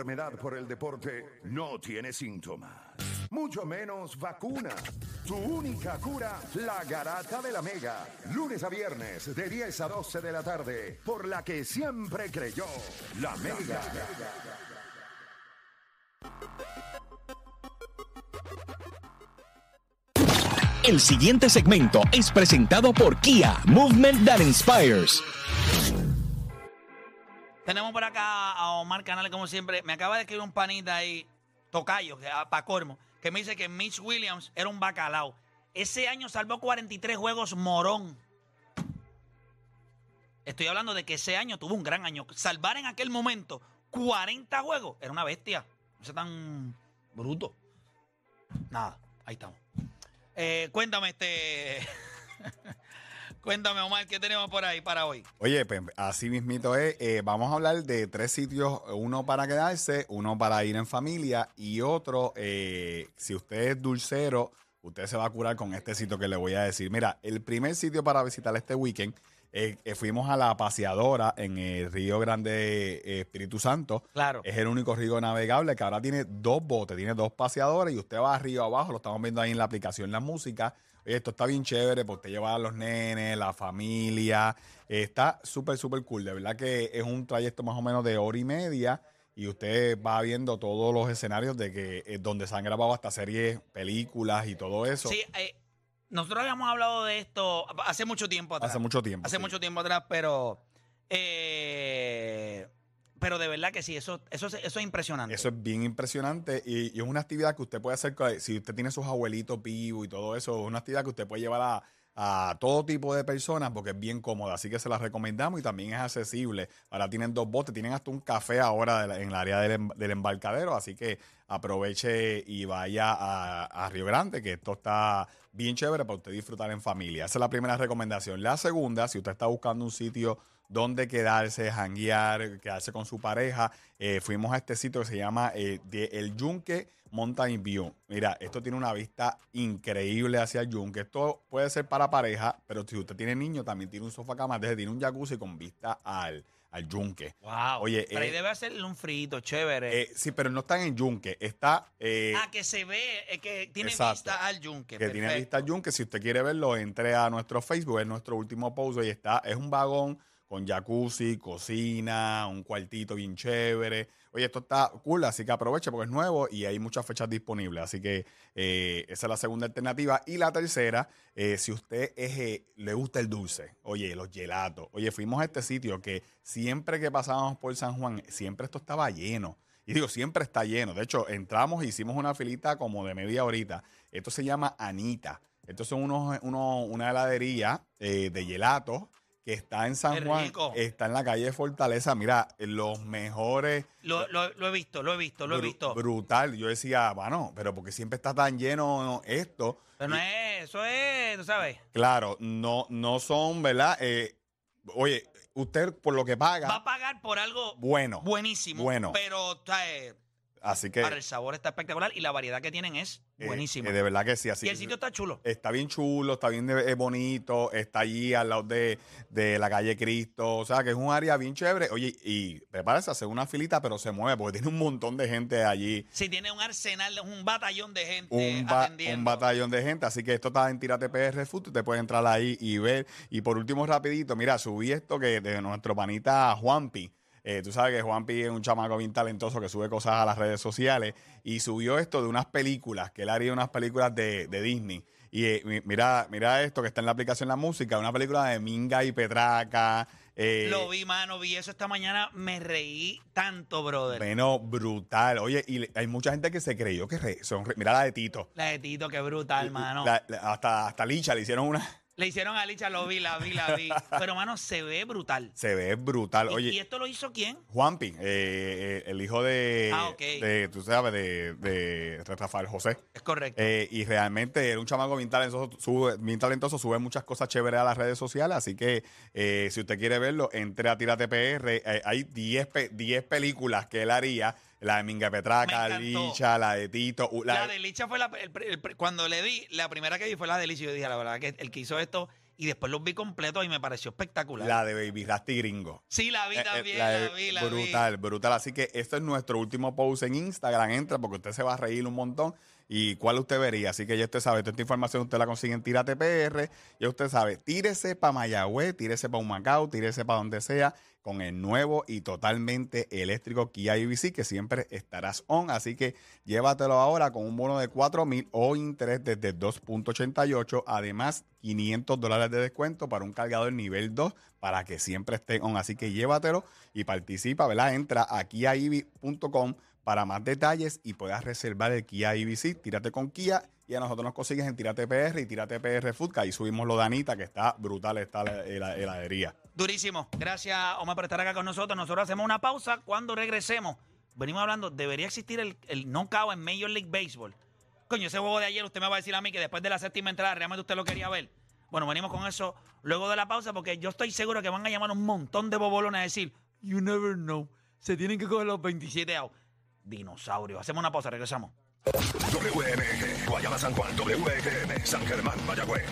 enfermedad por el deporte no tiene síntomas, mucho menos vacuna. Tu única cura, la garata de la mega. Lunes a viernes de 10 a 12 de la tarde, por la que siempre creyó, la mega. El siguiente segmento es presentado por Kia, Movement That Inspires. Tenemos por acá a Omar Canales, como siempre. Me acaba de escribir un panita ahí, tocayo, para cormo, que me dice que Mitch Williams era un bacalao. Ese año salvó 43 juegos morón. Estoy hablando de que ese año tuvo un gran año. Salvar en aquel momento 40 juegos era una bestia. No sea tan bruto. Nada, ahí estamos. Eh, cuéntame, este. cuéntame, Omar, ¿qué tenemos por ahí para hoy? Oye, pues así mismito es. eh, vamos a hablar de tres sitios, uno para quedarse, uno para ir en familia y otro, eh, si usted es dulcero, usted se va a curar con este sitio que le voy a decir. Mira, el primer sitio para visitar este weekend, eh, eh, fuimos a la paseadora en el Río Grande eh, Espíritu Santo. Claro. Es el único río navegable que ahora tiene dos botes, tiene dos paseadores y usted va arriba abajo, lo estamos viendo ahí en la aplicación La Música. Oye, esto está bien chévere porque usted lleva a los nenes, la familia. Está súper, súper cool. De verdad que es un trayecto más o menos de hora y media y usted va viendo todos los escenarios de que eh, donde se han grabado hasta series, películas y todo eso. Sí, eh, nosotros habíamos hablado de esto hace mucho tiempo atrás. Hace mucho tiempo. Hace sí. mucho tiempo atrás, pero. eh, pero de verdad que sí, eso, eso, es- eso es impresionante. Eso es bien impresionante y, y es una actividad que usted puede hacer, si usted tiene sus abuelitos vivos y todo eso, es una actividad que usted puede llevar a, a todo tipo de personas porque es bien cómoda, así que se la recomendamos y también es accesible. Ahora tienen dos botes, tienen hasta un café ahora la- en el área del, del embarcadero, así que aproveche y vaya a, a Río Grande, que esto está bien chévere para usted disfrutar en familia. Esa es la primera recomendación. La segunda, si usted está buscando un sitio donde quedarse, janguear, quedarse con su pareja. Eh, fuimos a este sitio que se llama eh, de El Yunque Mountain View. Mira, esto tiene una vista increíble hacia el Yunque. Esto puede ser para pareja, pero si usted tiene niño, también tiene un sofá cama, desde tiene un jacuzzi con vista al, al Yunque. Wow. Oye, pero ahí eh, debe hacerle un frito chévere. Eh, sí, pero no está en Yunque, está... eh, ah, que se ve, eh, que tiene exacto. vista al yunque. que tiene perfecto. vista al Yunque. Si usted quiere verlo, entre a nuestro Facebook, es nuestro último post. Y está, es un vagón con jacuzzi, cocina, un cuartito bien chévere. Oye, esto está cool, así que aproveche porque es nuevo y hay muchas fechas disponibles. Así que eh, esa es la segunda alternativa. Y la tercera, eh, si usted es, eh, le gusta el dulce, oye, los gelatos. Oye, fuimos a este sitio que siempre que pasábamos por San Juan, siempre esto estaba lleno. Y digo, siempre está lleno. De hecho, entramos e hicimos una filita como de media horita. Esto se llama Anita. Estos son unos, unos- una heladería eh, de gelatos que está en San Juan. Está en la calle de Fortaleza. Mira, los mejores. Lo, lo- lo he visto, lo he visto, lo he visto. Brutal. Yo decía, bueno, pero porque siempre está tan lleno esto. Pero no es, eso es, tú sabes. Claro, no, no son, ¿verdad? Eh, oye, usted por lo que paga, Va a pagar por algo bueno. buenísimo. Bueno. Pero ¿sabes? Así que. para el sabor está espectacular y la variedad que tienen es eh, buenísima. eh, de verdad que sí. Así y el sitio está chulo. Está bien chulo, está bien de- eh, bonito, está allí al lado de, de la calle Cristo, o sea que es un área bien chévere. Oye, y prepárese a hacer una filita, pero se mueve porque tiene un montón de gente allí, Sí, tiene un arsenal, un batallón de gente un, ba- atendiendo. un batallón de gente, así que esto está en Tírate PR Food, te puedes entrar ahí y ver. Y por último, rapidito, mira, subí esto que de nuestro panita Juanpi. Eh, tú sabes que Juanpi es un chamaco bien talentoso que sube cosas a las redes sociales y subió esto de unas películas, que él haría unas películas de, de Disney. Y eh, mi- mira, mira esto que está en la aplicación La Música, una película de Minga y Petraca. eh, Lo vi, mano, vi eso esta mañana, me reí tanto, brother. Bueno, brutal. Oye, y le- hay mucha gente que se creyó que re- son. re- mira la de Tito. La de Tito, qué brutal, mano. La- la- hasta, hasta Licha le hicieron una. Le hicieron a Licha, lo vi, la vi, la vi. Pero, mano, se ve brutal. Se ve brutal. ¿Y- Oye, ¿Y, esto lo hizo quién? Juanpi, eh, eh, el hijo de, Ah, ok. de, tú sabes, de, de Rafael José. Es correcto. Eh, y realmente era un chamaco bien talentoso, sube, bien talentoso, sube muchas cosas chéveres a las redes sociales. Así que eh, si usted quiere verlo, entre a Tírate PR. Eh, hay 10 pe- 10 películas que él haría. La de Minga Petraca, Me encantó. Licha, la de Tito. La, la- de Licha fue la. el- el- cuando le di, la primera que vi fue la de Licha. y Yo dije, la verdad, que el que hizo esto y después los vi completos y me pareció espectacular. La de Baby Rasty Gringo. sí, la vi Eh, eh, también, la la, de- vi, la brutal, brutal. Así que esto es nuestro último post en Instagram. Entra porque usted se va a reír un montón. ¿Y cuál usted vería? Así que ya usted sabe, toda esta información usted la consigue en Tírate PR. Ya usted sabe, tírese para Mayagüez, tírese para Humacao, tírese para donde sea con el nuevo y totalmente eléctrico Kia IBC que siempre estarás on. Así que llévatelo ahora con un bono de 4 mil o interés desde 2.88. Además, 500 dólares de descuento para un cargador nivel 2 para que siempre esté on. Así que llévatelo y participa, ¿verdad? Entra a kiaibi.com para más detalles y puedas reservar el Kia IBC. Tírate con Kia y a nosotros nos consigues en Tírate PR y Tírate PR Food, que ahí subimos lo de Anita, que está brutal, está la, la heladería. Durísimo. Gracias, Omar, por estar acá con nosotros. Nosotros hacemos una pausa. Cuando regresemos, venimos hablando, debería existir el, el knockout en Major League Baseball. Coño, ese juego de ayer, usted me va a decir a mí que después de la séptima entrada realmente usted lo quería ver. Bueno, venimos con eso luego de la pausa porque yo estoy seguro que van a llamar un montón de bobolones a decir, you never know, se tienen que coger los 27 outs. Dinosaurio. Hacemos una pausa, regresamos. WMG, Guayama San Juan, WGM, San Germán, Mayagüez.